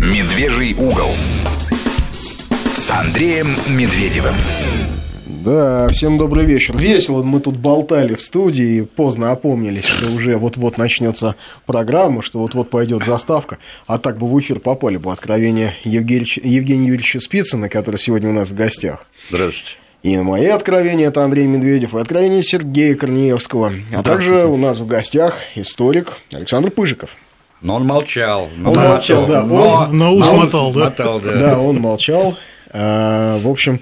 «Медвежий угол» с Андреем Медведевым. Да, всем добрый вечер. Весело мы тут болтали в студии, поздно опомнились, что уже вот-вот начнется программа, что вот-вот пойдет заставка. А так бы в эфир попали бы откровения Евгения, Евгения Юрьевича Спицына, который сегодня у нас в гостях. Здравствуйте. И мои откровения это Андрей Медведев, и откровения Сергея Корнеевского. А также у нас в гостях историк Александр Пыжиков. Но он молчал. Но он молчал, да. Но, на ус мотал, да? Мотал, да. Да, он молчал. А, в общем,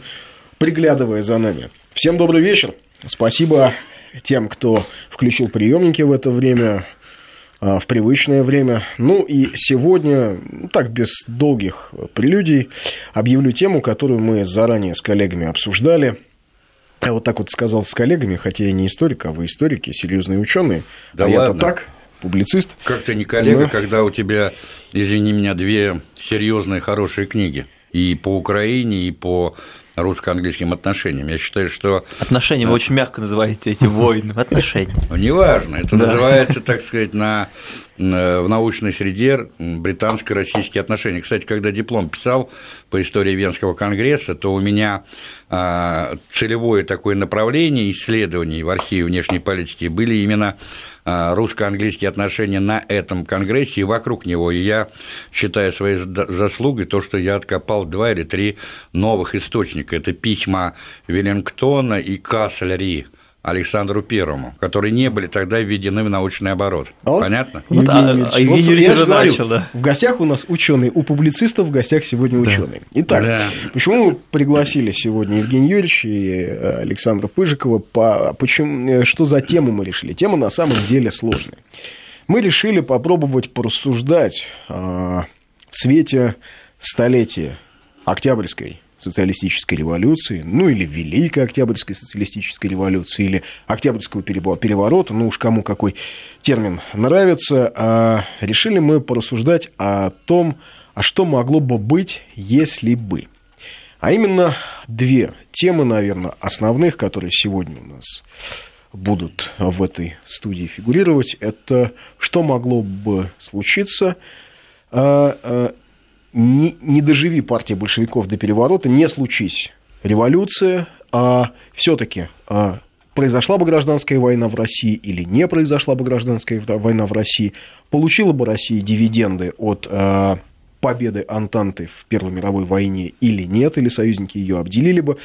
приглядывая за нами. Всем добрый вечер. Спасибо тем, кто включил приемники в это время, а, в привычное время. Ну и сегодня, ну, так без долгих прелюдий, объявлю тему, которую мы заранее с коллегами обсуждали. Я вот так вот сказал с коллегами, хотя я не историк, а вы историки, серьезные ученые. Да а ладно. я-то так, публицист. Как ты не коллега, Ну. когда у тебя, извини меня, две серьезные хорошие книги и по Украине, и по русско-английским отношениям. Я считаю, что Отношения вы очень мягко называете эти войны. Отношения. ну, неважно, это Да. называется, так сказать, на, на- в научной среде британско-российские отношения. Кстати, когда диплом писал по истории Венского конгресса, то у меня а, целевое такое направление исследований в архиве внешней политики были именно русско-английские отношения на этом конгрессе и вокруг него. И я считаю своей заслугой то, что я откопал два или три новых источника. Это письма Веллингтона и Каслери Александру Первому, которые не были тогда введены в научный оборот. А вот Понятно? Вот, а- Евгений а Юрьевич, Евгений вот Юрьевич я начал, да. В гостях у нас ученый, у публицистов в гостях сегодня ученый. Итак, Да. почему мы пригласили сегодня Евгения Юрьевича и э, Александра Пыжикова? По, почему, э, что за тему мы решили? Тема на самом деле сложная. Мы решили попробовать порассуждать э, в свете столетия Октябрьской социалистической революции, ну или Великой Октябрьской социалистической революции, или Октябрьского переворота, ну уж кому какой термин нравится, а решили мы порассуждать о том, а что могло бы быть, если бы. А именно две темы, наверное, основных, которые сегодня у нас будут в этой студии фигурировать, это что могло бы случиться, а, а, не, не доживи партия большевиков до переворота, не случись революция, а все-таки произошла бы гражданская война в России или не произошла бы гражданская война в России, получила бы Россия дивиденды от а, победы Антанты в Первой мировой войне или нет, или союзники ее обделили бы.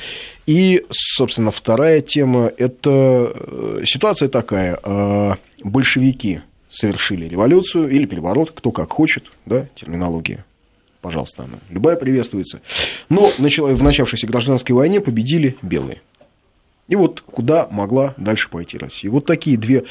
И, собственно, вторая тема – это э, ситуация такая. э, Большевики совершили революцию или переворот, кто как хочет, да, терминология пожалуйста, она любая приветствуется. Но в начавшейся гражданской войне победили белые. И вот куда могла дальше пойти Россия. Вот такие две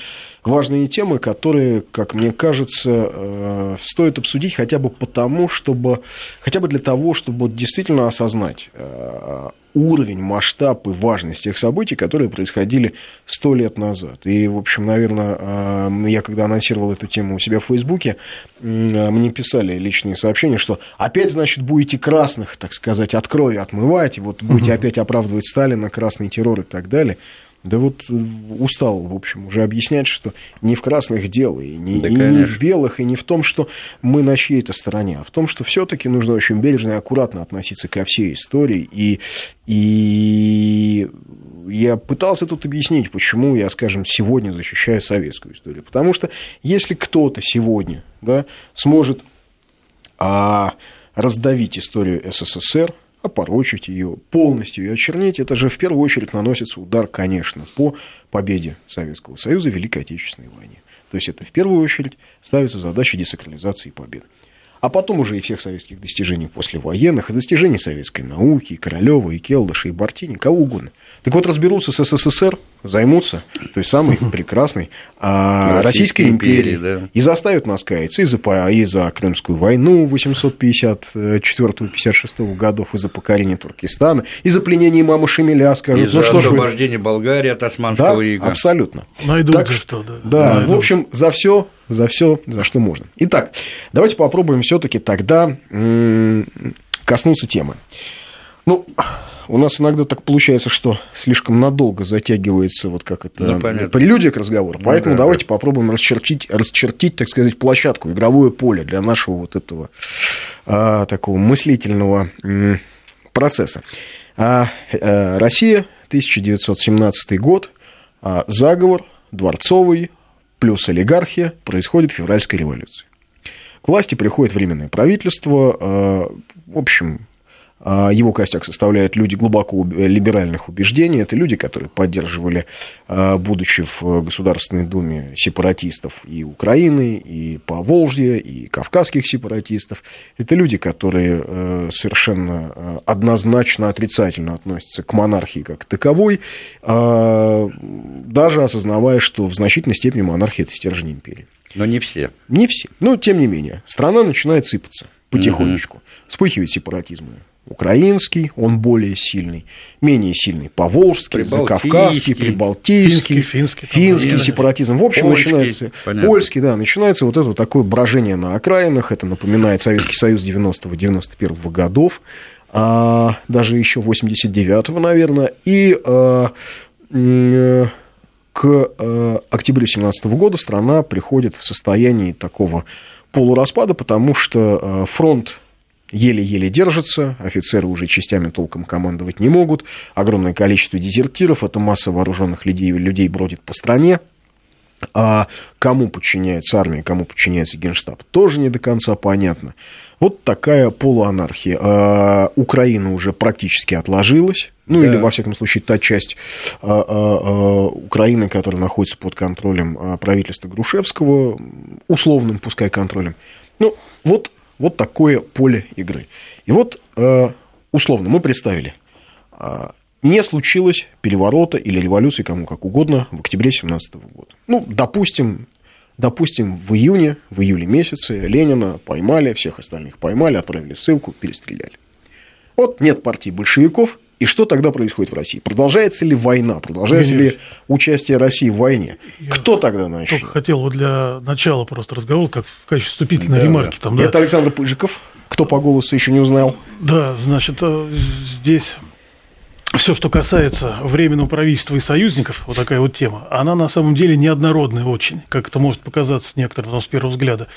важные темы, которые, как мне кажется, э, стоит обсудить хотя бы потому, чтобы, хотя бы для того, чтобы действительно осознать э, уровень, масштаб и важность тех событий, которые происходили сто лет назад. И, в общем, наверное, э, я когда анонсировал эту тему у себя в Фейсбуке, мне писали личные сообщения, что опять, значит, будете красных, так сказать, от крови отмывать, и вот будете опять оправдывать Сталина, красный террор и так далее. Да вот э, устал, в общем, уже объяснять, что не в красных дело, и не, Да, и не в белых, и не в том, что мы на чьей-то стороне, а в том, что все-таки нужно очень бережно и аккуратно относиться ко всей истории. И, и я пытался тут объяснить, почему я, скажем, сегодня защищаю советскую историю. Потому что если кто-то сегодня да, сможет а, раздавить историю СССР, опорочить ее, полностью ее очернить, это же в первую очередь наносится удар, конечно, по победе Советского Союза в Великой Отечественной войне. То есть это в первую очередь ставится задача десакрализации победы. А потом уже и всех советских достижений послевоенных, и достижений советской науки, и Королева, и Келдыша, и Бартини, кого угодно. Так вот, разберутся с СССР, займутся той самой прекрасной а, Российской Российской империей, империи, да. и заставят нас каяться и за, и за Крымскую войну 854-56 годов, и за покорение Туркестана, и за пленение мамы Шемеля, скажут. Из-за ну что ж вы... освобождения Болгарии от Да, Османского ига. абсолютно. Найдут Так за что- да. Да, Найдут. в общем, за все, за все, за что можно. Итак, давайте попробуем все-таки тогда коснуться темы. Ну, у нас иногда так получается, что слишком надолго затягивается вот как это Ну, понятно. прелюдия к разговору. Ну, Поэтому да, давайте попробуем расчертить, расчертить, так сказать, площадку, игровое поле для нашего вот этого а, такого мыслительного процесса. А, э, Россия, 1917 год, а, заговор, дворцовый, плюс олигархия, происходит февральская революция. К власти приходит временное правительство, э, в общем, а, его костяк составляют люди глубоко уб- либеральных убеждений. Это люди, которые поддерживали, а, будучи в Государственной Думе, сепаратистов и Украины, и Поволжья, и кавказских сепаратистов. Это люди, которые э, совершенно э, однозначно отрицательно относятся к монархии как таковой, а, даже осознавая, что в значительной степени монархия – это стержень империи. Но не все. Не все. Но, тем не менее, страна начинает сыпаться потихонечку. Вспыхивает сепаратизм. Украинский, он более сильный, менее сильный поволжский, закавказский, прибалтийский, финский, финский, финский сепаратизм. В общем, Польский, начинается понятно. польский, да, начинается вот это вот такое брожение на окраинах. Это напоминает Советский Союз 90-91 годов, а, даже еще 89-го, наверное. И а, к э, октябрю 2017 года страна приходит в состояние такого полураспада, потому что э, фронт еле-еле держится, офицеры уже частями толком командовать не могут, огромное количество дезертиров, это масса вооруженных людей, людей бродит по стране, а кому подчиняется армия, кому подчиняется генштаб, тоже не до конца понятно. Вот такая полуанархия. А, Украина уже практически отложилась, ну Да. или, во всяком случае, та часть а, а, а, Украины, которая находится под контролем а, правительства Грушевского, условным, пускай, контролем. Ну, вот, вот такое поле игры. И вот, а, условно, мы представили, а, не случилось переворота или революции, кому как угодно, в октябре 2017 года. Ну, допустим, допустим, в июне, в июле месяце Ленина поймали, всех остальных поймали, отправили ссылку, перестреляли. Вот нет партии большевиков, и что тогда происходит в России? Продолжается ли война? Продолжается ли участие России в войне? Я Кто тогда Только начнет? хотел вот для начала просто разговор, как в качестве вступительной Да, ремарки. Там, да. Это Александр Пыжиков. Кто по голосу еще не узнал? Да, значит, э, здесь все, что касается временного правительства и союзников, вот такая вот тема, она на самом деле неоднородная очень, как это может показаться некоторым с первого взгляда.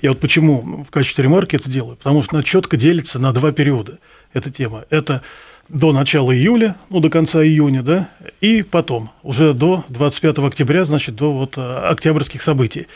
Я вот почему в качестве ремарки это делаю, потому что она четко делится на два периода, эта тема. Это до начала июля, ну, до конца июня, да, и потом, уже до 25 октября, значит, до вот э, октябрьских событий.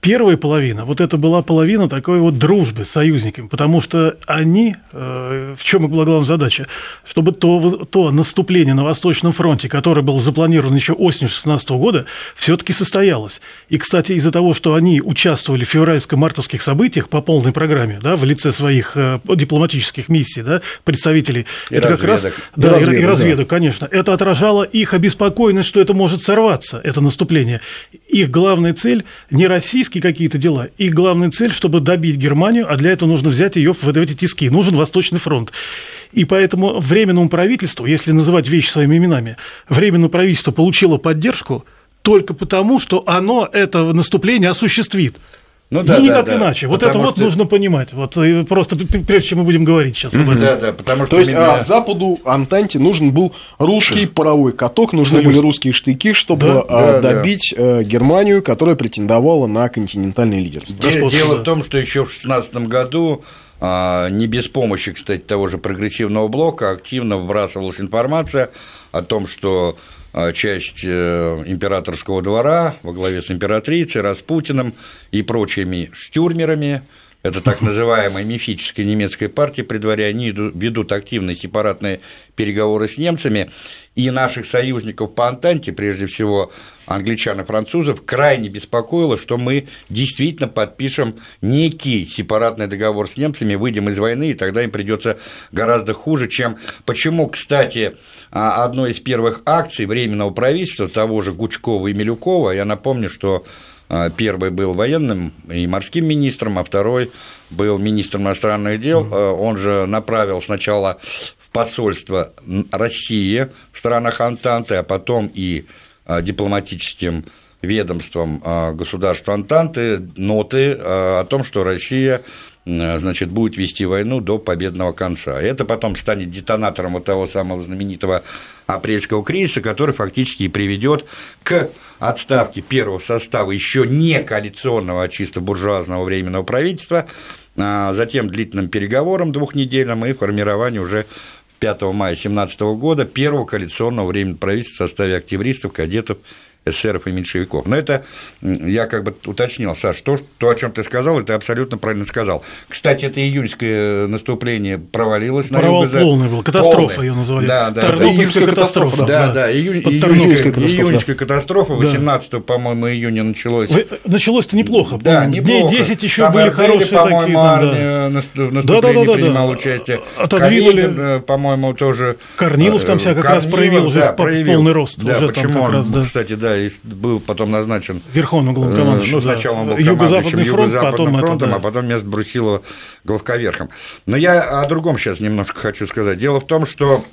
Первая половина, вот это была половина такой вот дружбы с союзниками, потому что они, э, в чем и была главная задача, чтобы то, то наступление на Восточном фронте, которое было запланировано еще осенью 16 года, все-таки состоялось. И, кстати, из-за того, что они участвовали в февральско-мартовских событиях по полной программе, да, в лице своих э, дипломатических миссий, да, представителей, И это как раз, разведок. да, И и, разведок, и да. разведок, конечно, это отражало их обеспокоенность, что это может сорваться, это наступление. Их главная цель не российские какие-то дела, их главная цель, чтобы добить Германию, а для этого нужно взять ее в эти тиски, нужен Восточный фронт. И поэтому Временному правительству, если называть вещи своими именами, Временное правительство получило поддержку только потому, что оно это наступление осуществит. Ну Ну, да, да, никак да. иначе. Вот Потому это вот что- нужно понимать. Вот просто прежде чем мы будем говорить сейчас об этом. Да, да, потому что То есть именно- а, Западу, Антанте нужен был русский паровой каток, нужны были русские штыки, чтобы Да, а, да, да. добить э, Германию, которая претендовала на континентальное лидерство. Де- Дело да. в том, что еще в 2016 году, а, не без помощи, кстати, того же прогрессивного блока, активно вбрасывалась информация о том, что часть э, императорского двора во главе с императрицей, Распутиным и прочими штюрмерами, это так называемая мифическая немецкая партия при дворе, они ведут активные сепаратные переговоры с немцами, и наших союзников по Антанте, прежде всего англичан и французов, крайне беспокоило, что мы действительно подпишем некий сепаратный договор с немцами, выйдем из войны, и тогда им придется гораздо хуже, чем... Почему, кстати, а, одной из первых акций Временного правительства, того же Гучкова и Милюкова, я напомню, что Первый был военным и морским министром, а второй был министром иностранных дел. А, Он же направил сначала в посольство России в странах Антанты, а потом и а, дипломатическим ведомством а, государства Антанты ноты а, о том, что Россия значит, будет вести войну до победного конца. Это потом станет детонатором вот того самого знаменитого апрельского кризиса, который фактически и приведет к отставке первого состава еще не коалиционного, а чисто буржуазного временного правительства, а затем длительным переговорам двухнедельным и формированию уже 5 мая 2017 года первого коалиционного временного правительства в составе октябристов, кадетов эсеров и меньшевиков. Но это я как бы уточнил, Саш, то, то, о чем ты сказал, это абсолютно правильно сказал. Кстати, это июньское наступление провалилось Провал на юго полный был, катастрофа ее называли. Да, да, Тарнопольская да. катастрофа. катастрофа, Да, да. да, Под июньская, катастрофа, июньская катастрофа, Да. 18 по-моему, июня началось. Началось-то неплохо. Да, помню. неплохо. Дней 10 еще Там были хорошие такие. там, да. армия в наступлении Да-да-да-да-да. принимал участие. Отодвинули. Калинин, э, по-моему, тоже... Корнилов там себя как раз проявил уже в по- в полный рост. Да, Уже там почему как он, раз, да. кстати, да, и был потом назначен Верховным Э, главнокомандующим. Ну, да. сначала он был Юго-Западный фронт, потом это, фронтом, да. а потом место Брусилова главковерхом. Но я о другом сейчас немножко хочу сказать. Дело в том, что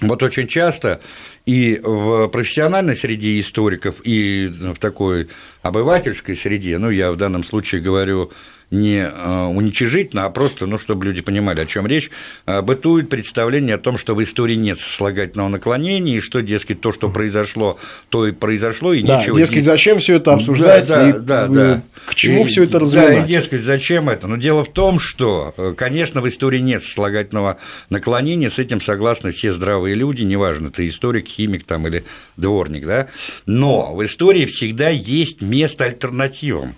вот очень часто и в профессиональной среде историков, и в такой обывательской среде, ну, я в данном случае говорю не э, уничижительно, а просто, ну, чтобы люди понимали, о чем речь, э, бытует представление о том, что в истории нет сослагательного наклонения, и что, дескать, то, что произошло, то и произошло, и Да, ничего дескать, не- зачем все это обсуждать да, и да, да. к чему все это Да, развивать? и, дескать, зачем это? Но дело в том, что, э, конечно, в истории нет сослагательного наклонения, с этим согласны все здравые люди, неважно, ты историк, химик там или дворник, да, но в истории всегда есть место альтернативам.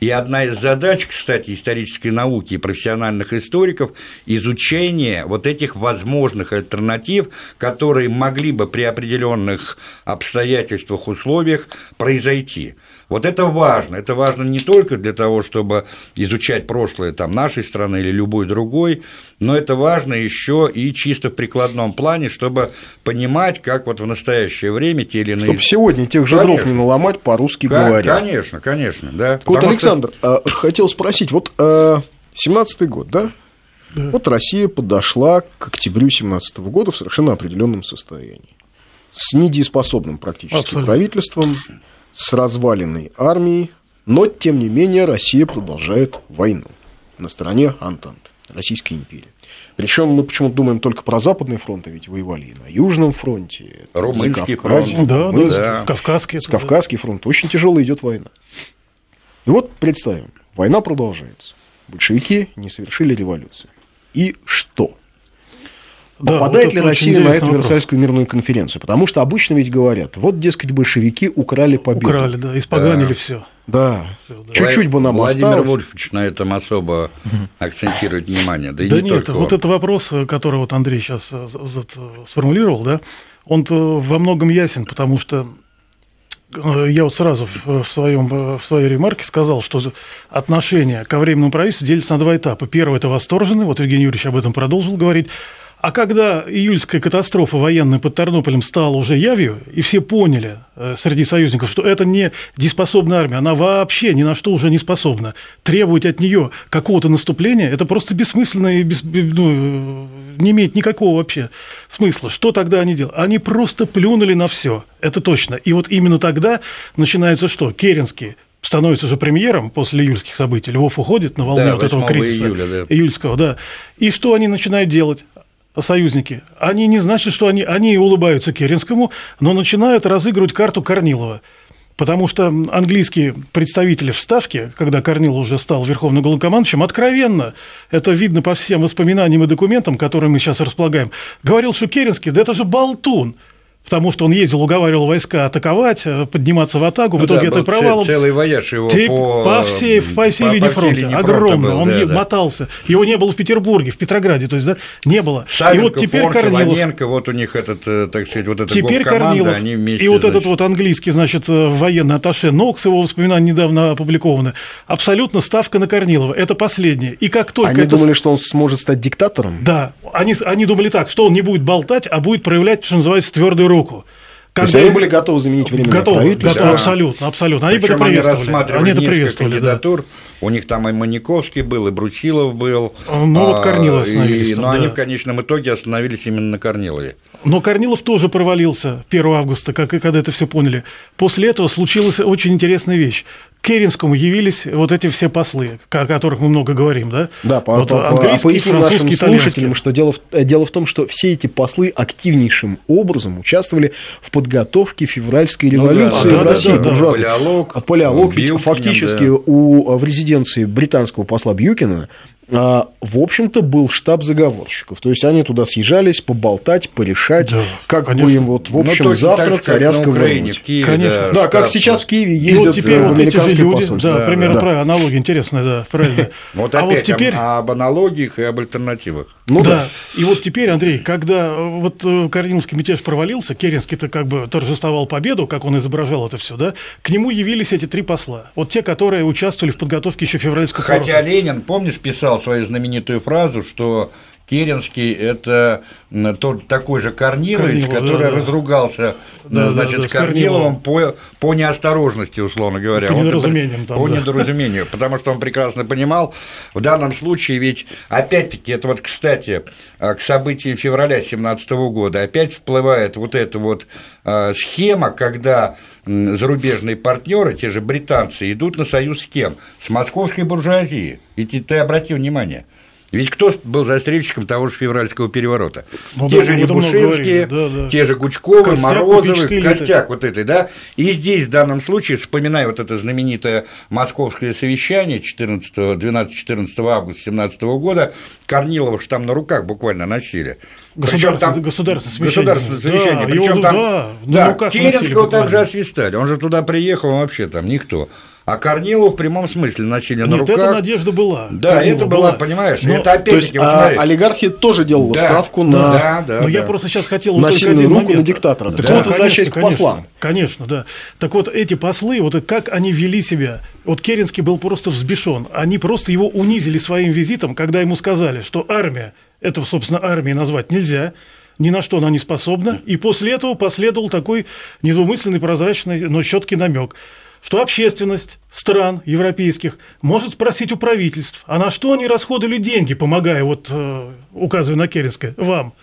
И одна из задач, кстати, исторической науки и профессиональных историков – изучение вот этих возможных альтернатив, которые могли бы при определенных обстоятельствах, условиях произойти. Вот это важно. Это важно не только для того, чтобы изучать прошлое там, нашей страны или любой другой, но это важно еще и чисто в прикладном плане, чтобы понимать, как вот в настоящее время те или иные... Чтобы сегодня тех же Конечно. дров не наломать по-русски Ка- говоря. Конечно, конечно, да. Вот, Потому что- Александр, а, хотел спросить, вот а, 17-й год, да? Вот Россия подошла к октябрю 17 года в совершенно определенном состоянии. С недееспособным практически Абсолютно. правительством, с разваленной армией, но, тем не менее, Россия продолжает войну на стороне Антанты, Российской империи. Причем мы почему-то думаем только про Западный фронт, а ведь воевали и на Южном фронте, Румынский Закавказье, фронт. Да, Румынский да. Кавказский. Кавказский фронт. Очень тяжело идет война. И вот представим, война продолжается. Большевики не совершили революцию. И что? Да, Попадает вот ли Россия на эту вопрос. Версальскую мирную конференцию? Потому что обычно ведь говорят, вот, дескать, большевики украли победу. Украли, да, испоганили все. Да. да. Чуть-чуть бы нам Владимир осталось. Вольфович на этом особо акцентирует внимание. Да, и Да не нет, только вот он. это вопрос, который вот Андрей сейчас э, сформулировал, да, он во многом ясен, потому что э, я вот сразу в своем, э, в своей ремарке сказал, что отношение ко временному правительству делится на два этапа. Первый – это восторженный, вот Евгений Юрьевич об этом продолжил говорить, а когда июльская катастрофа военная под Тернополем стала уже явью, и все поняли э, среди союзников, что это не дееспособная армия, она вообще ни на что уже не способна. Требовать от нее какого-то наступления – это просто бессмысленно и без- бе- ну, э, не имеет никакого вообще смысла. Что тогда они делали? Они просто плюнули на все, это точно. И вот именно тогда начинается что? Керенский становится же премьером после июльских событий. Львов уходит на волне Да, вот этого 8 кризиса июля, да. июльского, да. И что они начинают делать? Союзники, они не значит, что они, они улыбаются Керенскому, но начинают разыгрывать карту Корнилова. Потому что английские представители в Ставке, когда Корнилов уже стал верховным главнокомандующим, откровенно, это видно по всем воспоминаниям и документам, которые мы сейчас располагаем, говорил, что Керенский, да это же болтун. Потому что он ездил, уговаривал войска атаковать, э, подниматься в атаку. В Ну итоге да, это был провалом. Целый вояж его Тип- по, по всей, по всей по- линии по фронта, линии огромно. был, он да, е- да. мотался. Его не было в Петербурге, в Петрограде, то есть да, не было. Савенков, и вот теперь Форкин, Корнилов. Ланенко, вот у них этот, э, так сказать, вот эта Теперь Корнилов они вместе, и вот этот значит, вот английский, значит, э, военный атташе Нокс, его воспоминания недавно опубликованы, абсолютно ставка на Корнилова. Это последнее. И как только Они это... думали, что он сможет стать диктатором? Да, они, они думали так, что он не будет болтать, а будет проявлять, что называется, твердую руку. То есть Когда- они были готовы заменить временное Готовы, правительство? готовы, Да. абсолютно, абсолютно. Они это они приветствовали. рассматривали Они это приветствовали, да. кандидатур. У них там и Маниковский был, и Брусилов был. Ну, вот А, Корнилов остановились Но они да. в конечном итоге остановились именно на Корнилове. Но Корнилов тоже провалился 1 августа, как и когда это все поняли. После этого случилась очень интересная вещь. К Керенскому явились вот эти все послы, о которых мы много говорим, да? Да, по, вот по, английский, а нашим французский, слушателям, что дело в, э, дело в том, что все эти послы активнейшим образом участвовали в подготовке февральской Ну да, революции да, в да, России. да, да. буржуазной. Палеолог, А Палеолог, ведь Бьюкинен, фактически да. у, в резиденции британского посла Бьюкина в общем-то, был штаб заговорщиков. То есть они туда съезжались поболтать, порешать, Да, как бы конечно. им вот, в Ну, общем, точно завтра так же, как царя сковырнуть. Конечно. Да, как штаб. сейчас в Киеве И ездят вот теперь э, вот эти же люди, посольство. да, примерно да. правильно, аналогия интересная, да, правильно. Вот а опять вот теперь... об, об аналогиях и об альтернативах. Ну да. да. И вот теперь, Андрей, когда э, вот э, Корниловский мятеж провалился, Керенский-то как бы торжествовал победу, как он изображал это все, да, к нему явились эти три посла. Вот те, которые участвовали в подготовке еще февральского Хотя Ленин, помнишь, писал свою знаменитую фразу, что Керенский – это тот такой же Корнилович, Корнилов, который да, разругался Да, значит, да, с Корниловым. Корниловым по, по неосторожности, условно говоря. По Он- недоразумениям там, По да. недоразумению, потому что он прекрасно понимал, в данном случае ведь, опять-таки, это вот, кстати, а, к событиям февраля 2017 года опять всплывает вот эта вот а, схема, когда зарубежные партнеры, те же британцы, идут на союз с кем? С московской буржуазией. И ты, ты обрати внимание. Ведь кто был застрельщиком того же февральского переворота? Ну те да, же Рябушинские, да, да. те же Гучковы, Костяк Морозовы, элиты. Костяк вот этой, да? И здесь в данном случае, вспоминая вот это знаменитое московское совещание 12-14 августа 17 года, Корнилова ж там на руках буквально носили. Государственное- государственное совещание. Государственное совещание. Да, Причем там, да, да, Керенского там же освистали. Он же туда приехал, он вообще там никто. А Корнилову в прямом смысле носили на Нет, руках. эта надежда была. Да, Корнилова это была, понимаешь, Но- это То опять-таки, есть вот а, смотри. олигархия тоже делала Да, ставку на да, да, Но я да. просто сейчас хотел На вот только один руку, момент. на диктатора. Так Да, вот, возвращаясь к послам. Конечно, конечно, да. Так вот, эти послы, вот как они вели себя, вот Керенский был просто взбешен. Они просто его унизили своим визитом, когда ему сказали, что армия, это, собственно, армией назвать нельзя, ни на что она не способна. И после этого последовал такой недвумысленный, прозрачный, но четкий намек что общественность стран европейских может спросить у правительств, а на что они расходовали деньги, помогая, вот э, указывая на Керенское, вам.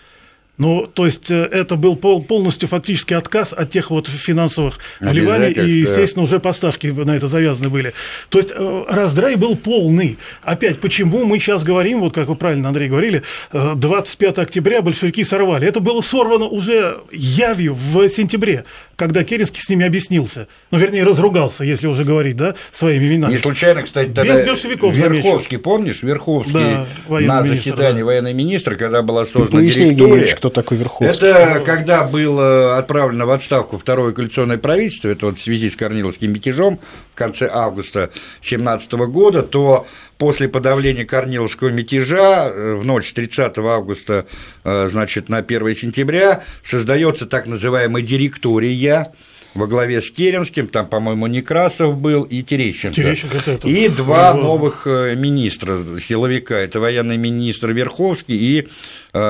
Ну, то есть, э, это был пол- полностью фактически отказ от тех вот финансовых вливаний, и, естественно, уже поставки на это завязаны были. То есть, э, раздрай был полный. Опять, почему мы сейчас говорим, вот как вы правильно, Андрей, говорили, э, 25 октября большевики сорвали. Это было сорвано уже явью в сентябре, когда Керенский с ними объяснился. Ну, вернее, разругался, если уже говорить, да, своими именами. Не случайно, кстати, тогда Без большевиков, Верховский, помнишь, Верховский Да, на заседании да. военный министр, когда была создана директория. Кто такой Верховский. Это когда было отправлено в отставку второе коалиционное правительство, это вот в связи с Корниловским мятежом в конце августа 2017 года, то после подавления Корниловского мятежа э, в ночь с 30 августа, э, значит, на 1 сентября создается так называемая директория во главе с Керенским, там, по-моему, Некрасов был и Терещенко. Терещенко это- это- И два Ого. новых э, министра, силовика, это военный министр Верховский и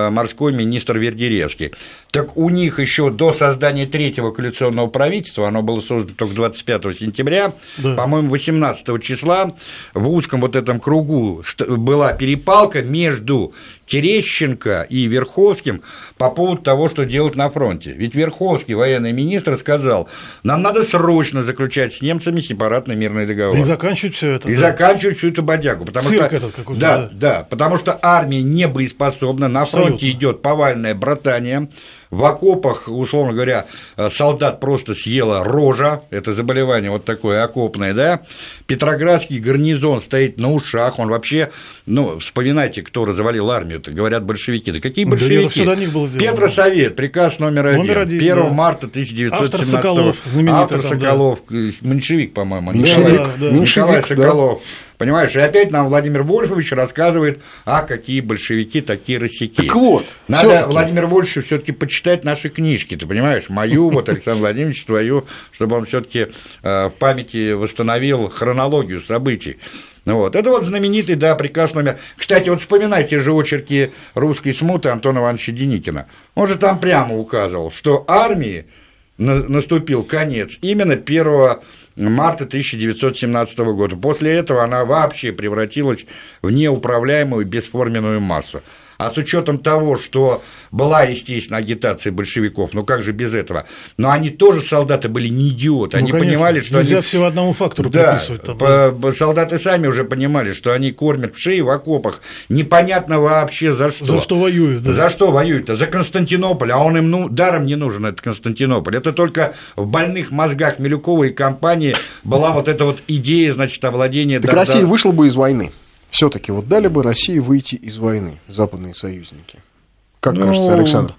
морской министр Вердеревский. Так у них еще до создания третьего коалиционного правительства, оно было создано только 25 сентября, Да. по-моему, 18 числа в узком вот этом кругу была перепалка между Терещенко и Верховским по поводу того, что делать на фронте. Ведь Верховский, военный министр, сказал, нам надо срочно заключать с немцами сепаратный мирный договор. И заканчивать все это. И да. заканчивать всю эту бодягу. Потому Цирк что, этот какой-то, да, да. да, потому что армия не боеспособна, на фронте Абсолютно. идет повальное братание. В окопах, условно говоря, э, солдат просто съела рожа, это заболевание вот такое окопное, да. Петроградский гарнизон стоит на ушах, он вообще, ну, вспоминайте, кто развалил армию, это говорят большевики. Да какие Да большевики? сделано. Петросовет, приказ номер один, Номер один, 1 да. марта 1917 Автор Соколов, Автор там, да. Соколов, э, меньшевик, по-моему, Меньшевик, Николай, да, да. Николай Меньшевик, да. Понимаешь, и опять нам Владимир Вольфович рассказывает, а какие большевики, такие росяки. Так вот, Надо всё-таки. Владимир Вольфовичу все-таки почитать наши книжки, ты понимаешь, мою, вот Александр Владимирович, твою, чтобы он все-таки в памяти восстановил хронологию событий. Вот. Это вот знаменитый, да, приказ номер... Кстати, вот вспоминайте же очерки русской смуты Антона Ивановича Деникина. Он же там прямо указывал, что армии на- наступил конец именно 1 марта 1917 года. После этого она вообще превратилась в неуправляемую бесформенную массу. А с учетом того, что была, естественно, агитация большевиков, ну как же без этого, но они тоже, солдаты, были не идиоты, Ну, они конечно, понимали, что нельзя они... всего одному фактору Да, приписывать. там, по- солдаты сами уже понимали, что они кормят в шее в окопах, непонятно вообще за что. За что воюют, да. За что воюют-то? За Константинополь, а он им ну, даром не нужен, этот Константинополь. Это только в больных мозгах Милюкова и компании была вот эта вот идея, значит, овладения... Так Россия вышла бы из войны. Все-таки вот дали бы России выйти из войны, западные союзники. Как Ну, кажется, Александр?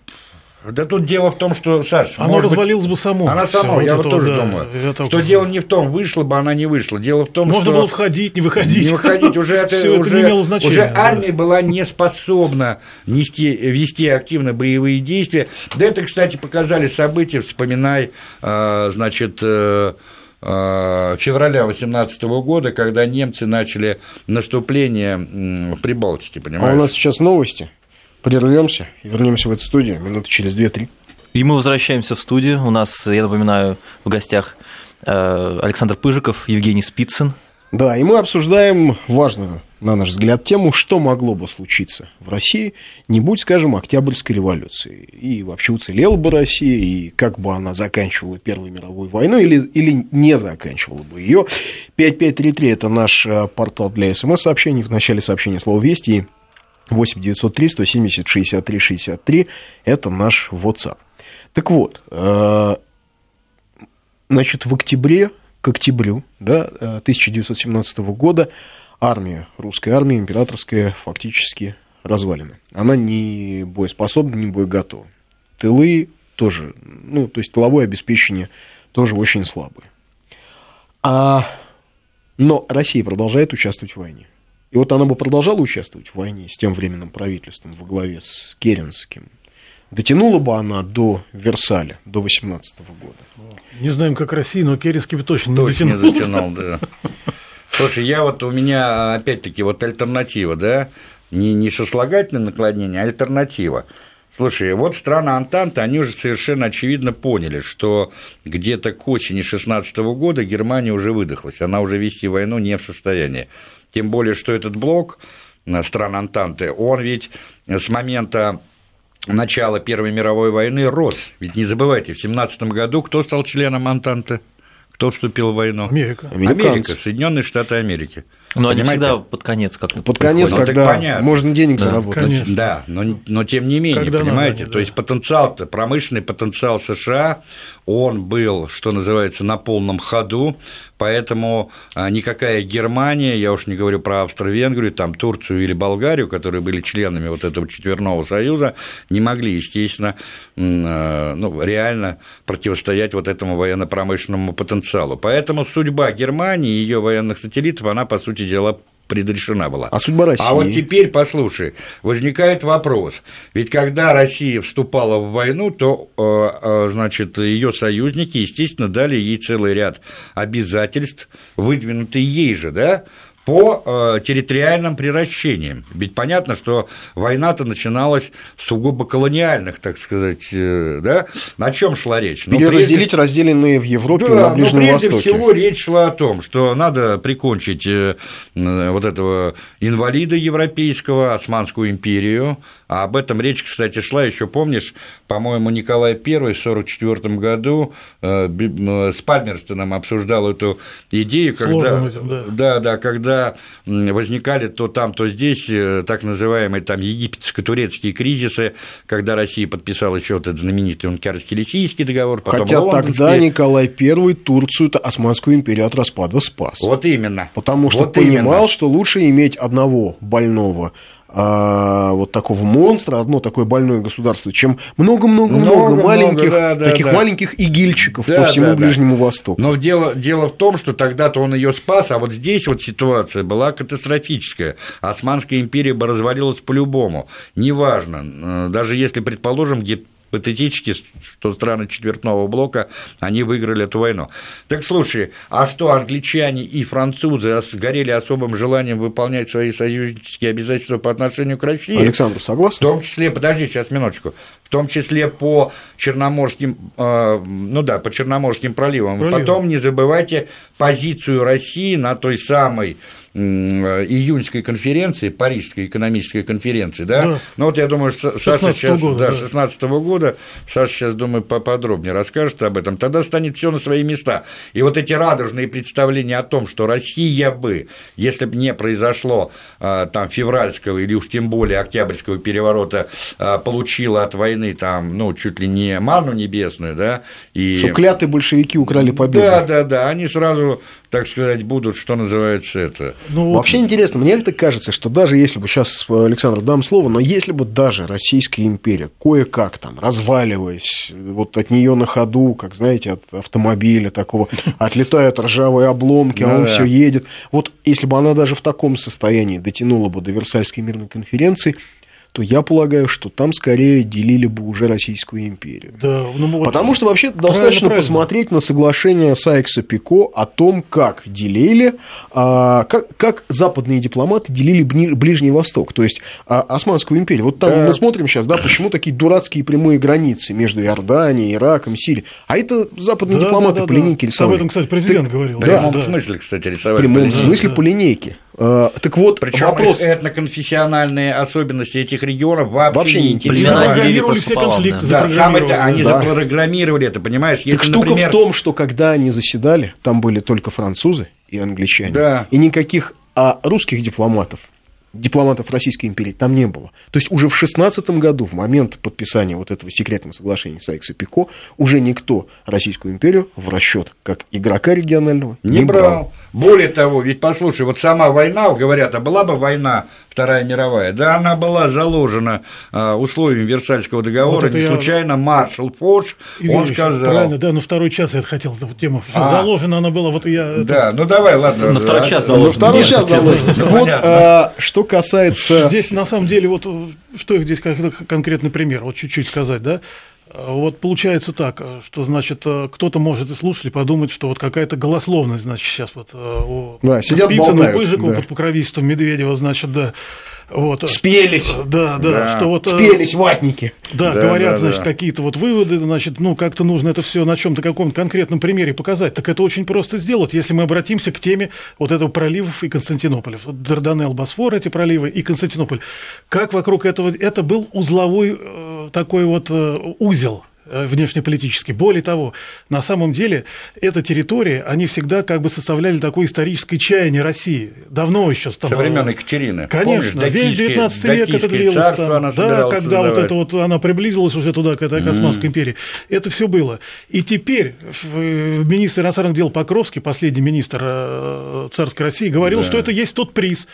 Да тут дело в том, что, Саш, Оно может быть, развалилось бы само. Она сама, вот я это вот тоже да, думаю, это- что дело не в том, вышла бы она, не вышла. Дело в том, Можно что... было входить, не выходить. Не выходить, уже это, уже, не имело значения. уже да. армия была не способна нести, вести активно боевые действия. Да это, кстати, показали события, вспоминай, э, значит, э, февраля 18 года, когда немцы начали наступление в Прибалтике, А понимаешь? у нас сейчас новости. Прервемся и вернемся в эту студию минуты через 2-3. И мы возвращаемся в студию. У нас, я напоминаю, в гостях э, Александр Пыжиков, Евгений Спицын. Да, и мы обсуждаем важную, на наш взгляд, тему, что могло бы случиться в России, не будь, скажем, Октябрьской революции. И вообще уцелела бы Россия, и как бы она заканчивала Первую мировую войну, или, или не заканчивала бы ее. 5533 – это наш э, портал для смс-сообщений. В начале сообщения слово «Вести» и 8 903 170 63 63 – это наш WhatsApp. Так вот, э, значит, в октябре, к октябрю да, э, 1917 года армия, русская армия, императорская, фактически развалена. Она не боеспособна, не боеготова. Тылы тоже, ну, то есть тыловое обеспечение тоже очень слабое. А, но Россия продолжает участвовать в войне. И вот она бы продолжала участвовать в войне с тем временным правительством во главе с Керенским. Дотянула бы она до Версаля, до 18 года. Не знаем, как Россия, но Керенский бы точно не Точно не дотянул. дотянул, да. Слушай, я вот, у меня, опять-таки, вот альтернатива, да, не, не сослагательное наклонение, а альтернатива. Слушай, вот страны Антанты, они уже совершенно очевидно поняли, что где-то к осени 16 года Германия уже выдохлась, она уже вести войну не в состоянии. Тем более, что этот блок э, стран Антанты, он ведь с момента начала Первой мировой войны рос. Ведь не забывайте, в 17 году кто стал членом Антанты? Кто вступил в войну? Америка. Американцы. Америка, Соединенные Штаты Америки. Но они Понимаете? всегда под конец как-то Под конец, Ну, так когда понятно. можно денег Да, заработать. конечно. Да, но, но тем не менее, Когда надо понимаете, они, то да. есть потенциал, промышленный потенциал США, он был, что называется, на полном ходу, поэтому а, никакая Германия, я уж не говорю про Австро-Венгрию, там Турцию или Болгарию, которые были членами вот этого четверного союза, не могли, естественно, э, ну, реально противостоять вот этому военно-промышленному потенциалу. Поэтому судьба Германии и ее военных сателлитов, она, по сути дела, предрешена была. А судьба России? А вот теперь, послушай, возникает вопрос. Ведь когда Россия вступала в войну, то, э, э, значит, ее союзники, естественно, дали ей целый ряд обязательств, выдвинутые ей же, да, по э, территориальным приращениям. Ведь понятно, что война-то начиналась с сугубо колониальных, так сказать, э, да? О чем шла речь? Ну, Переразделить разделенные в Европе да, на Ближнем но прежде Востоке. всего речь шла о том, что надо прикончить э, вот этого инвалида европейского, Османскую империю. А об этом речь, кстати, шла еще, помнишь, по-моему, Николай I в 1944 году с Пальмерстоном обсуждал эту идею, когда, Сложным этим, да. да, да, когда возникали то там, то здесь э, так называемые там египетско-турецкие кризисы, когда Россия подписала еще вот этот знаменитый Ункерский-Лисийский договор, потом Хотя Лондонский. тогда Николай I Турцию-то Османскую империю от распада спас. Вот именно. Потому что Вот понимал, именно. что лучше иметь одного больного а, вот такого монстра, одно такое больное государство, чем много-много-много Много-много, маленьких, да, да, таких да. маленьких игильчиков Да, по всему да, да. Ближнему Востоку. Но дело, дело в том, что тогда-то он ее спас, а вот здесь вот ситуация была катастрофическая. Османская империя бы развалилась по-любому. Неважно, даже если, предположим, гипотетически, что страны четвертного блока, они выиграли эту войну. Так слушай, а что англичане и французы горели особым желанием выполнять свои союзнические обязательства по отношению к России? Александр, В согласен? том числе, подожди, сейчас минуточку, в том числе по Черноморским, э, ну да, по Черноморским проливам. И Проливам. Потом не забывайте позицию России на той самой июньской конференции, Парижской экономической конференции, да? да. Ну вот я думаю, что Саша сейчас, года, да, 16 -го года, Саша сейчас, думаю, поподробнее расскажет об этом, тогда станет все на свои места. И вот эти радужные представления о том, что Россия бы, если бы не произошло а, там февральского или уж тем более октябрьского переворота, а, получила от войны там, ну, чуть ли не ману небесную, да, и... Что клятые большевики украли победу. Да, да, да, они сразу так сказать, будут, что называется, это. Ну, Вообще интересно, мне это кажется, что даже если бы сейчас, Александр, дам слово, но если бы даже Российская империя кое-как там, разваливаясь, вот от нее на ходу, как знаете, от автомобиля такого, отлетают ржавые обломки, а он все едет. Вот если бы она даже в таком состоянии дотянула бы до Версальской мирной конференции, то я полагаю, что там скорее делили бы уже Российскую империю. Да, ну, Потому что вообще достаточно правильно. посмотреть на соглашение Сайкса-Пико о том, как делили, а, как, как западные дипломаты делили Ближний Восток, то есть а, Османскую империю. Вот там да. мы смотрим сейчас, да, почему такие дурацкие прямые границы между Иорданией, Ираком, Сирией. А это западные да, дипломаты да, да, по линейке да. рисовали. Об этом, кстати, президент Ты... говорил. В прямом да. смысле, кстати, рисовали. В прямом смысле да. по линейке. Э, так вот, Причем вопрос... этноконфессиональные особенности этих регионов вообще, вообще не интересовали. все конфликты, да, самое они да. запрограммировали это, понимаешь? Если, так штука например... в том, что когда они заседали, там были только французы и англичане, да. и никаких а русских дипломатов дипломатов Российской империи там не было. То есть уже в 16 году, в момент подписания вот этого секретного соглашения Сайкса Пико, уже никто Российскую империю в расчет как игрока регионального не, не брал. брал. Более того, ведь послушай, вот сама война, говорят, а была бы война Вторая мировая, да, она была заложена а, условиями Версальского договора, вот не я... случайно маршал Фош, он сказал... Правильно, да, на второй час я хотел эту тему, а. заложена она была, вот я... Да, ну давай, ладно. На второй час заложена. На второй час заложена. Вот, а, что касается... Здесь, на самом деле, вот, что здесь конкретный пример, вот чуть-чуть сказать, да, вот получается так, что, значит, кто-то может и слушать и подумать, что вот какая-то голословность, значит, сейчас вот у да, сидят Спицына, Пыжикова да. под покровительством Медведева, значит, да, вот. Спелись. Да, да, да. Что вот, э, Спелись ватники. Да, да говорят, да, значит, да. какие-то вот выводы, значит, ну, как-то нужно это все на чем-то каком-то конкретном примере показать. Так это очень просто сделать, если мы обратимся к теме вот этого проливов и Константинополя. Вот Дарданелл, Босфор, эти проливы и Константинополь. Как вокруг этого... Это был узловой э, такой вот э, узел Э, внешнеполитически. Более того, на самом деле, эта территория, они всегда как бы составляли такое историческое чаяние России. Давно еще. Со времен Екатерины. Конечно, Помнишь, весь 19 век это длилось. Там, да, когда создавать. вот это вот она приблизилась уже туда, к этой Османской mm. империи. Это все было. И теперь министр иностранных дел Покровский, последний министр э, царской России, говорил, да. что это есть тот приз,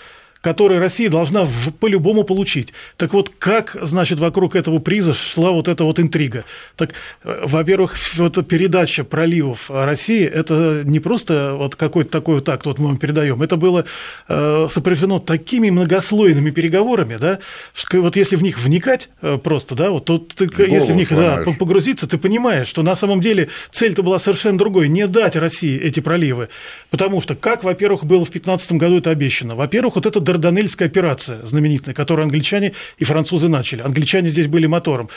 который Россия должна по-любому получить. Так вот, как, значит, вокруг этого приза шла вот эта вот интрига? Так, э, во-первых, вот передача проливов России, это не просто вот какой-то такой вот акт, вот мы вам передаем, это было э, сопряжено такими многослойными переговорами, да, что вот если в них вникать э, просто, да, вот то ты, если в них да, погрузиться, ты понимаешь, что на самом деле цель-то была совершенно другой, не дать России эти проливы, потому что, как, во-первых, было в 2015 году это обещано, во-первых, вот это Дарданельская операция знаменитая, которую англичане и французы начали. Англичане здесь были мотором.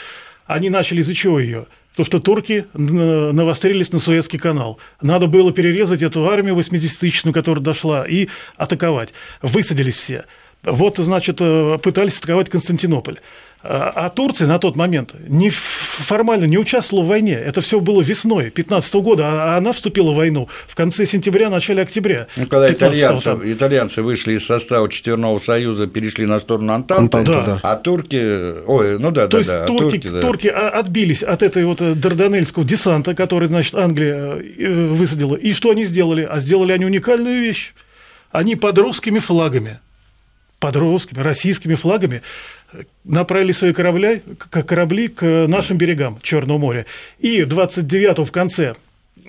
Они начали из-за чего ее? То, что турки навострились на Суэцкий канал. Надо было перерезать эту армию 80-тысячную, которая дошла, и атаковать. Высадились все. Вот, значит, э, пытались атаковать Константинополь. А, а Турция на тот момент не, формально не участвовала в войне. Это все было весной 2015 года, а она вступила в войну в конце сентября, начале октября. Ну, когда итальянцы, итальянцы вышли из состава Четверного Союза, перешли на сторону Антанты, да. а турки... Ой, ну да, То да, есть да, турки, турки, да. турки отбились от этой вот э, Дарданельского десанта, который, значит, Англия э, высадила. И что они сделали? А сделали они уникальную вещь. Они под русскими флагами под русскими, российскими флагами направили свои корабли, корабли к нашим берегам Черного моря. И 29 в конце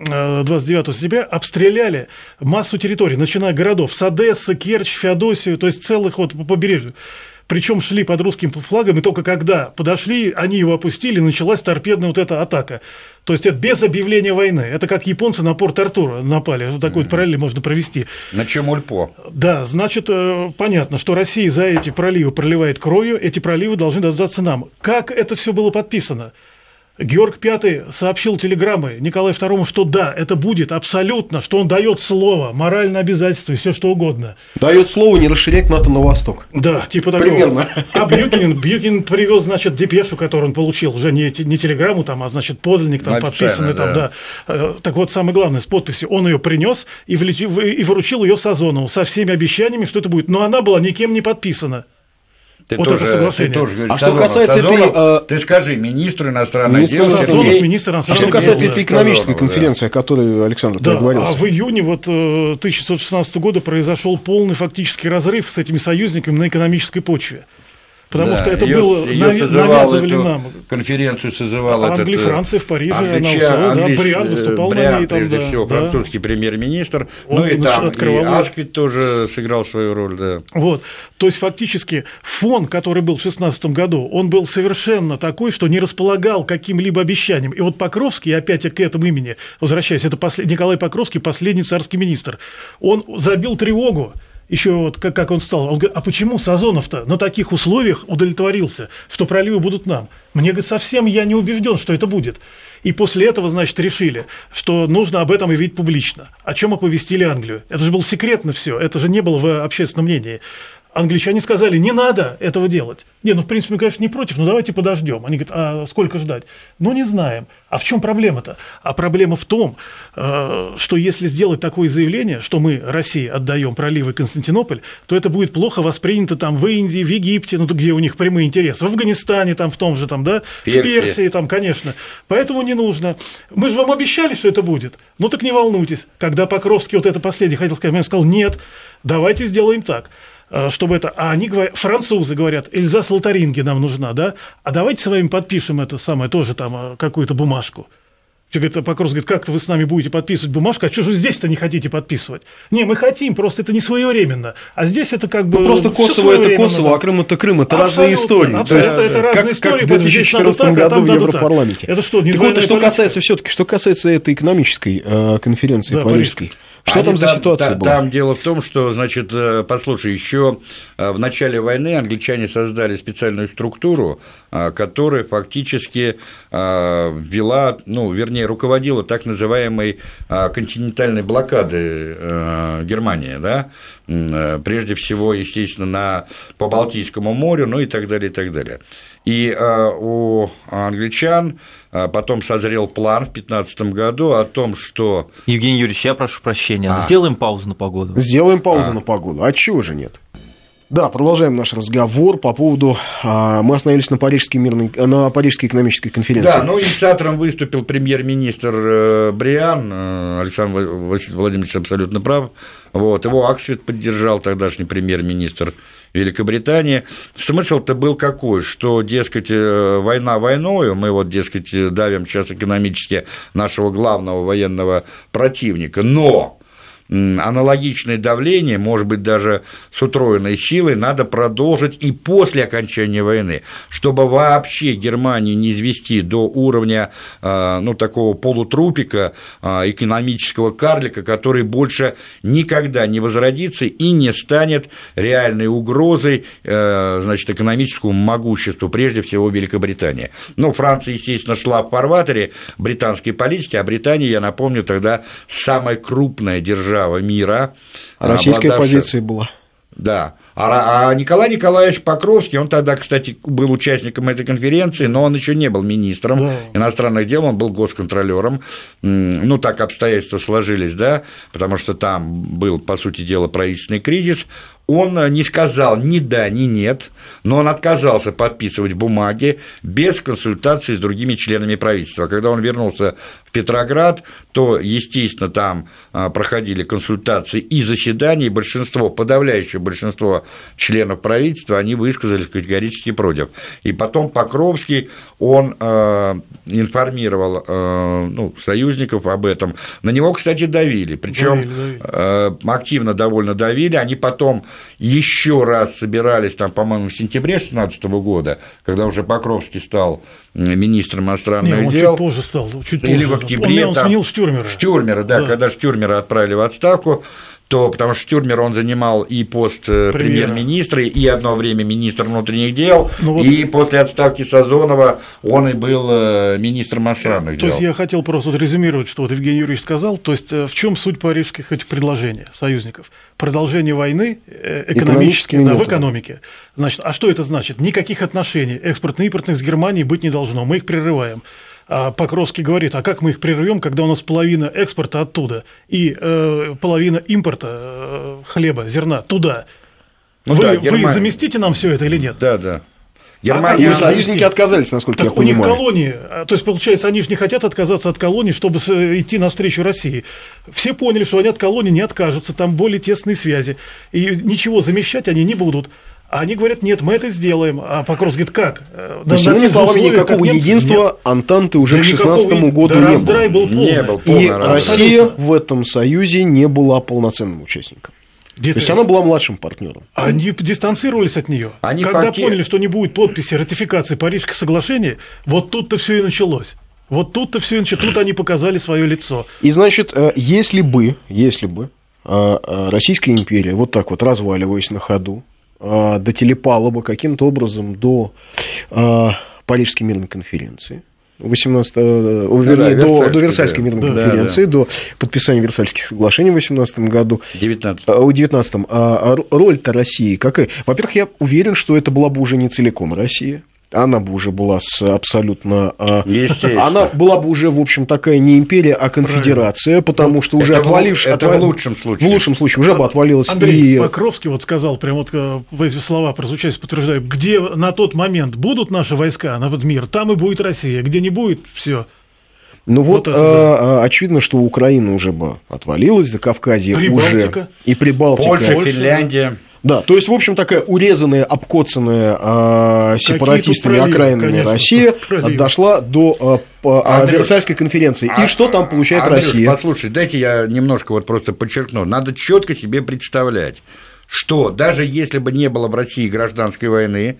29 э, сентября обстреляли массу территорий, начиная городов с Одессы, Керчь, Феодосию, то есть целых вот по побережью причем шли под русским флагом, и только когда подошли, они его опустили, началась торпедная вот эта атака. То есть это без объявления войны. Это как японцы на порт Артура напали. Вот такой mm-hmm. параллель можно провести. На Чемульпо. Да, значит, э, понятно, что Россия за эти проливы проливает кровью, эти проливы должны достаться нам. Как это все было подписано? Георг V сообщил телеграммы Николаю II, что да, это будет абсолютно, что он дает слово, моральное обязательство и все что угодно. Дает слово не расширять НАТО на восток. Да, типа такого. Примерно. А Бьюкин, Бьюкин привез, значит, депешу, которую он получил, уже не, не телеграмму, там, а, значит, подлинник там подписанный, там, да. да. Так вот, самое главное, с подписью, он ее принес и, влеч... и вручил ее Сазонову со всеми обещаниями, что это будет. Но она была никем не подписана. Ты вот тоже, это соглашение. Ты тоже говоришь, А что Сазонов, касается Сазонов, этой, э, Ты скажи, министр иностранных Министр дел Сазонов, Сазонов, Сергей- министр А иностранных что дел, касается да. этой экономической Сазонова, да. конференции, о которой Александр Да, договорился. а в июне вот, э, 1616 года произошел полный фактический разрыв с этими союзниками на экономической почве. Потому Да, что это её- было созывал навязывали эту нам. Конференцию созывал этот... Англия, э, Франция в Париже, англича- она устроила, да, английс- Бриан выступал на Бриан, ней там, прежде да, всего, да. французский премьер-министр. Он ну и там и её. Асквит тоже сыграл свою роль, да. Вот. То есть, фактически, фон, который был в 2016 году, он был совершенно такой, что не располагал каким-либо обещанием. И вот Покровский, опять к этому имени возвращаясь, это послед... Николай Покровский, последний царский министр, он забил тревогу, еще вот как, как он стал, он говорит, а почему Сазонов-то на таких условиях удовлетворился, что проливы будут нам? Мне, говорит, совсем я не убежден, что это будет. И после этого, значит, решили, что нужно об этом объявить публично. О чем оповестили Англию. Это же было секретно все, это же не было в общественном мнении. Англичане сказали, не надо этого делать. Не, ну, в принципе, мы, конечно, не против, но давайте подождем. Они говорят, а сколько ждать? Ну, не знаем. А в чем проблема-то? А проблема в том, э, что если сделать такое заявление, что мы, Россия, отдаем проливы Константинополь, то это будет плохо воспринято там в Индии, в Египте, ну, где у них прямые интересы, в Афганистане, там, в том же, там, да, Персии. в Персии, там, конечно. Поэтому не нужно. Мы же вам обещали, что это будет. Ну, так не волнуйтесь. Когда Покровский вот это последнее хотел сказать, я сказал, нет, давайте сделаем так чтобы это... А они говорят, французы говорят, Эльзас Лотаринги нам нужна, да? А давайте с вами подпишем это самое, тоже там э, какую-то бумажку. Говорит, Покровский говорит, как-то вы с нами будете подписывать бумажку, а что же вы здесь-то не хотите подписывать? Не, мы хотим, просто это не своевременно. А здесь это как бы... Ну, просто Косово это Косово, да. а Крым это Крым, это разные Абсолютно, истории. То Абсолютно, есть, это как- разные как истории. в здесь надо 2014 так, а году там в Европарламенте. так. Это что, не Так вот, что политика? касается все-таки, что касается этой экономической э, конференции Да, парижской, что Они там за ситуация та- была? Там дело в том, что, значит, э, послушай, еще э, в начале войны англичане создали специальную структуру, э, которая фактически ввела, ну, вернее, руководила так называемой континентальной блокадой Германии, да, прежде всего, естественно, на, по Балтийскому морю, ну и так далее, и так далее. И э, у англичан э, потом созрел план в 2015 году о том, что Евгений Юрьевич, я прошу прощения. А. Сделаем паузу на погоду. Сделаем паузу на погоду. А чего же нет? Да, продолжаем наш разговор по поводу... а, мы остановились на Парижской, мирной, на Парижской экономической конференции. Да, ну инициатором выступил премьер-министр э, Бриан, Александр Владимирович абсолютно прав, вот, его Аксвит поддержал, тогдашний премьер-министр Великобритании. Смысл-то был какой, что, дескать, э, война войною, мы вот, дескать, давим сейчас экономически нашего главного военного противника, но аналогичное давление, может быть, даже с утроенной силой, надо продолжить и после окончания войны, чтобы вообще Германию не извести до уровня э, ну, такого полутрупика, э, экономического карлика, который больше никогда не возродится и не станет реальной угрозой э, значит, экономическому могуществу, прежде всего Великобритании. Ну, Франция, естественно, шла в фарватере британской политики, а Британия, я напомню, тогда самая крупная держава мира. А российская обладавшая- позиция была. да. А, а Николай Николаевич Покровский, он тогда, кстати, был участником этой конференции, но он еще не был министром Да. иностранных дел, он был госконтролером. Ну, так обстоятельства сложились, да, потому что там был, по сути дела, правительственный кризис. Он э, не сказал ни да, ни нет, но он отказался подписывать бумаги без консультации с другими членами правительства. Когда он вернулся в Петроград, то, естественно, там а, проходили консультации и заседания, и большинство, подавляющее большинство членов правительства, они высказались категорически против. И потом Покровский, он э, информировал э, ну, союзников об этом. На него, кстати, давили, причем э, активно довольно давили. Они потом еще раз собирались, там, по-моему, в сентябре 2016 года, когда уже Покровский стал министром Не, иностранных он дел. чуть позже стал, чуть Или позже. в октябре. Он, он там, сменил Штюрмера. Штюрмера, да, Да. когда Штюрмера отправили в отставку, то потому что Штюрмер он занимал и пост э, премьер-министра, и одно время министр внутренних дел, Ну вот- и после отставки Сазонова он и был э, министром иностранных То дел. есть я хотел просто вот резюмировать, что вот Евгений Юрьевич сказал. То есть э, в чем суть парижских этих предложений союзников? Продолжение войны экономически, да, в экономике. Значит, а что это значит? Никаких отношений экспортно-импортных с Германией быть не должно. Мы их прерываем. А Покровский говорит, а как мы их прервем, когда у нас половина экспорта оттуда и э, половина импорта э, хлеба, зерна туда? Ну вы, да, вы Германия- заместите нам все это или нет? Да, да. Германия... как союзники отказались, насколько Так я у них понимаю. колонии, а, то есть, получается, они же не хотят отказаться от колонии, чтобы идти навстречу России. Все поняли, что они от колонии не откажутся, там более тесные связи, и ничего замещать они не будут. Они говорят, нет, мы это сделаем. А Покровский говорит, как? Э, есть, на иными словами, никакого как немцы? единства Нет. Антанты уже Да к никакого 16 и- году да не было. был полный. Не был. И раздрай. Россия в этом союзе не была полноценным участником. Где То есть она была младшим партнером. Они дистанцировались от нее. Они Когда поте- поняли, что не будет подписи ратификации Парижских соглашений, вот тут-то все и началось. Вот тут-то все и началось. Тут они показали свое лицо. И значит, э, если бы, если бы э, э, Российская империя вот так вот разваливаясь на ходу, э, дотелепала бы каким-то образом до э, Парижской мирной конференции, 18, э, о, вернее, до, Версальской, до Версальской да. мирной Да, конференции, до подписания Версальских соглашений в 18 году, 19 А, В 19-м. А роль-то России какая? Во-первых, я уверен, что это была бы уже не целиком Россия. Она бы уже была с абсолютно... а. Она была бы уже, в общем, такая не империя, а конфедерация, потому что уже это отвалившись... это в лучшем случае. В лучшем случае уже бы отвалилась Андрей и... Покровский вот сказал, прям вот э, эти слова прозвучали, подтверждаю, где на тот момент будут наши войска, на этот мир, там и будет Россия, где не будет, все. Ну вот, Вот это а, а, очевидно, что Украина уже бы отвалилась, за Кавказье Прибалтика. уже... И Прибалтика. Польша, Польша, Финляндия. Да, то есть, в общем, такая урезанная, обкоцанная а, сепаратистами проливы, окраинами конечно, Россия проливы. дошла до а, по- а, Андрюш, Версальской конференции. И А- что там получает Андрюш, Россия? Послушай, дайте я немножко вот просто подчеркну. Надо четко себе представлять, что даже если бы не было в России гражданской войны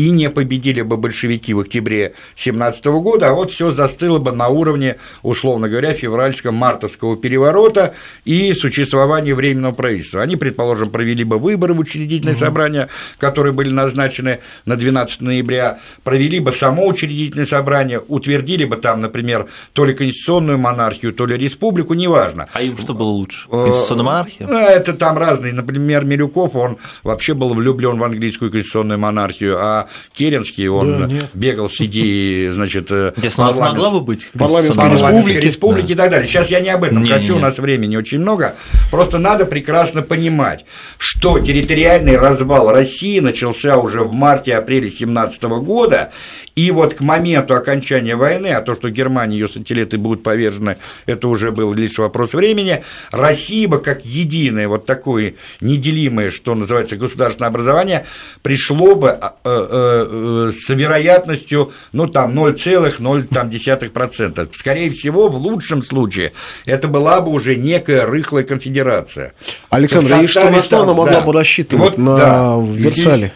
и не победили бы большевики в октябре 17 года, а вот все застыло бы на уровне, условно говоря, февральско-мартовского переворота и существования временного правительства. Они, предположим, провели бы выборы в учредительное собрание, которые были назначены на 12 ноября, провели бы само учредительное собрание, утвердили бы там, например, то ли конституционную монархию, то ли республику, неважно. А им что было лучше? Конституционная монархия? Ну, Это там разные. Например, Милюков, он вообще был влюблен в английскую конституционную монархию, а Керенский, он Да, бегал с идеей, значит, э, у парламент- могла бы быть парламентской республики. республики и так далее. Сейчас я не об этом Не, хочу, не, у не. нас времени очень много. Просто надо прекрасно понимать, что территориальный развал России начался уже в марте-апреле 17 года, и вот к моменту окончания войны, а то, что Германия и ее сателлиты будут повержены, это уже был лишь вопрос времени, Россия бы как единое вот такое неделимое, что называется, государственное образование, пришло бы э, э, э, с вероятностью, ну, там, 0,0%. Скорее всего, в лучшем случае, это была бы уже некая рыхлая конфедерация. Александр, и что, на что она могла да. бы рассчитывать Вот, на да. Версале?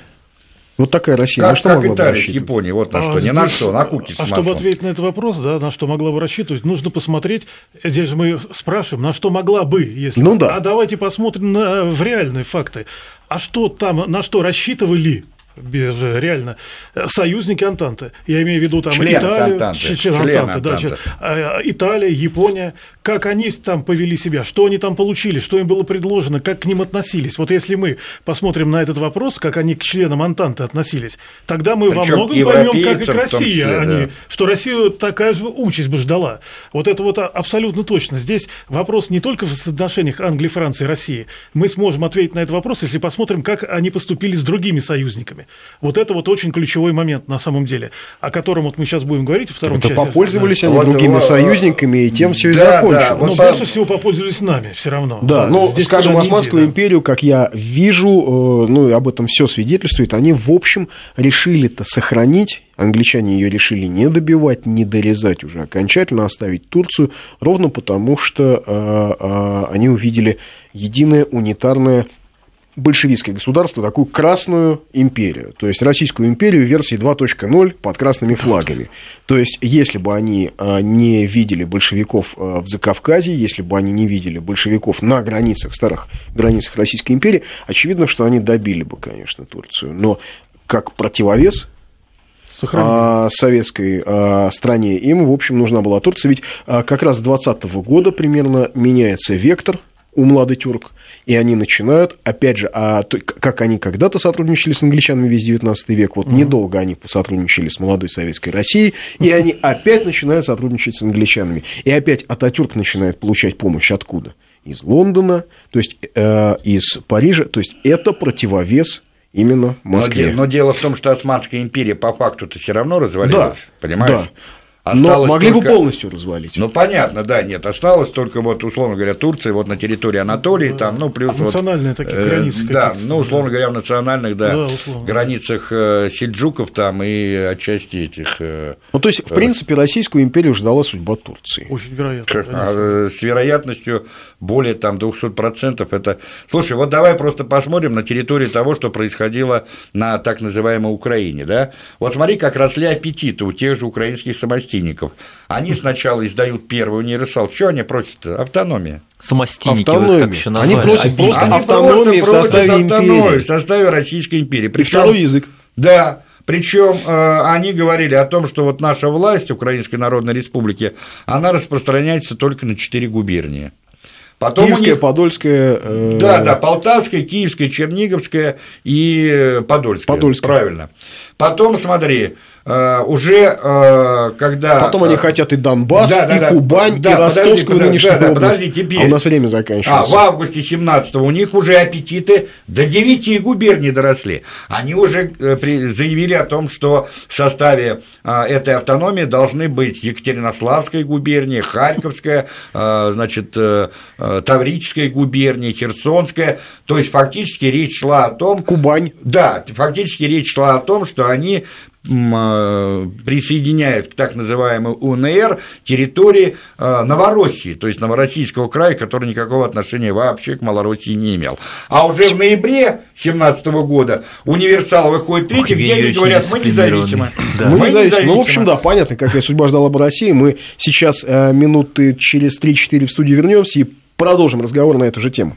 Вот такая Россия, на Как, что как могла Италия с рассчитывать? Японией, вот на А что, не на что, на куки с А чтобы ответить на этот вопрос, да, на что могла бы рассчитывать, нужно посмотреть, здесь же мы спрашиваем, на что могла бы, если... Ну да. А давайте посмотрим на, в реальные факты. А что там, на что рассчитывали без, э, реально э, союзники Антанты. Я имею в виду там Члены Италию, Антанты. ч- члены Члены Антанты, да, Антанты. ч- а, Италия, Япония, как они там повели себя, что они там получили, что им было предложено, как к ним относились. Вот если мы посмотрим на этот вопрос, как они к членам Антанты относились, тогда мы во Причём многом к поймем, как и к России, числе, они, да. что Россию такая же участь бы ждала. Вот это вот а- абсолютно точно. Здесь вопрос не только в отношениях Англии, Франции России. Мы сможем ответить на этот вопрос, если посмотрим, как они поступили с другими союзниками. Вот это вот очень ключевой момент на самом деле, о котором вот мы сейчас будем говорить во втором Это части. попользовались они Вот, другими вот, союзниками, и тем все и да, да, закончилось. вот Но по- больше всего попользовались нами все равно. Да, но, Здесь скажем, Османскую иди, да. империю, как я вижу, э, ну, и об этом все свидетельствует, они, в общем, решили-то сохранить, англичане ее решили не добивать, не дорезать уже окончательно, оставить Турцию, ровно потому что э, э, они увидели единое унитарное большевистское государство такую красную империю, то есть Российскую империю версии 2.0 под красными флагами. То есть, если бы они а, не видели большевиков а, в Закавказье, если бы они не видели большевиков на границах, старых границах Российской империи, очевидно, что они добили бы, конечно, Турцию. Но как противовес а, советской а, стране им, в общем, нужна была Турция. Ведь а, как раз с 20 года примерно меняется вектор у младый тюрк, и они начинают, опять же, а, то, как они когда-то сотрудничали с англичанами весь 19 век, вот mm недолго они сотрудничали с молодой советской Россией, и они опять начинают сотрудничать с англичанами. И опять Ататюрк начинает получать помощь откуда? Из Лондона, то есть э, из Парижа, то есть это противовес именно Москве. Но, но дело в том, что Османская империя по факту-то все равно развалилась, да, понимаешь? Да. Осталось Но могли только... бы полностью развалить. Ну, понятно, да, нет. Осталось только, вот, условно говоря, Турция, вот на территории Анатолии, да. там, ну, плюс а вот... Национальные такие э, границы. Да, ну, условно да. говоря, в национальных, да, да границах э, сельджуков там и отчасти этих... Э, ну, то есть, в принципе, Российскую империю ждала судьба Турции. Очень вероятно. А, с вероятностью более там 200%. Это... Слушай, вот давай просто посмотрим на территории того, что происходило на так называемой Украине, да? Вот смотри, как росли аппетиты у тех же украинских самостийных самостийников. Они сначала издают первый универсал. Что они просят? Автономия. Самостийники, автономия. так еще назвали. Они просят просто они автономии в составе империи. В составе Российской империи. Причем, И второй язык. Да, причем э, они говорили о том, что вот наша власть Украинской Народной Республики, она распространяется только на четыре губернии. Потом Киевская, них... Подольская. Э... Да, да, Полтавская, Киевская, Черниговская и Подольская. Подольская. Правильно. Потом, смотри, Э, уже э, когда... Потом они хотят и Донбасс, да, да, и Кубань, да, и Ростовскую подожди, нынешнюю да, область. Подожди, теперь. А у нас время заканчивается. А в августе 17 у них уже аппетиты до 9 губерний доросли. Они уже э, заявили о том, что в составе этой автономии должны быть Екатеринославская губерния, Харьковская, значит, Таврическая губерния, Херсонская. То есть, фактически речь шла о том... Кубань. Да, фактически речь шла о том, что они а, присоединяют к так называемой УНР территории а, Новороссии, то есть Новороссийского края, который никакого отношения вообще к Малороссии не имел. А уже в ноябре 2017 года универсал выходит третий, где они говорят, мы независимы. Да. Мы, мы независимы. Ну, в общем, да, понятно, какая судьба ждала бы России. Мы сейчас э, минуты через 3-4 в студию вернемся и продолжим разговор на эту же тему.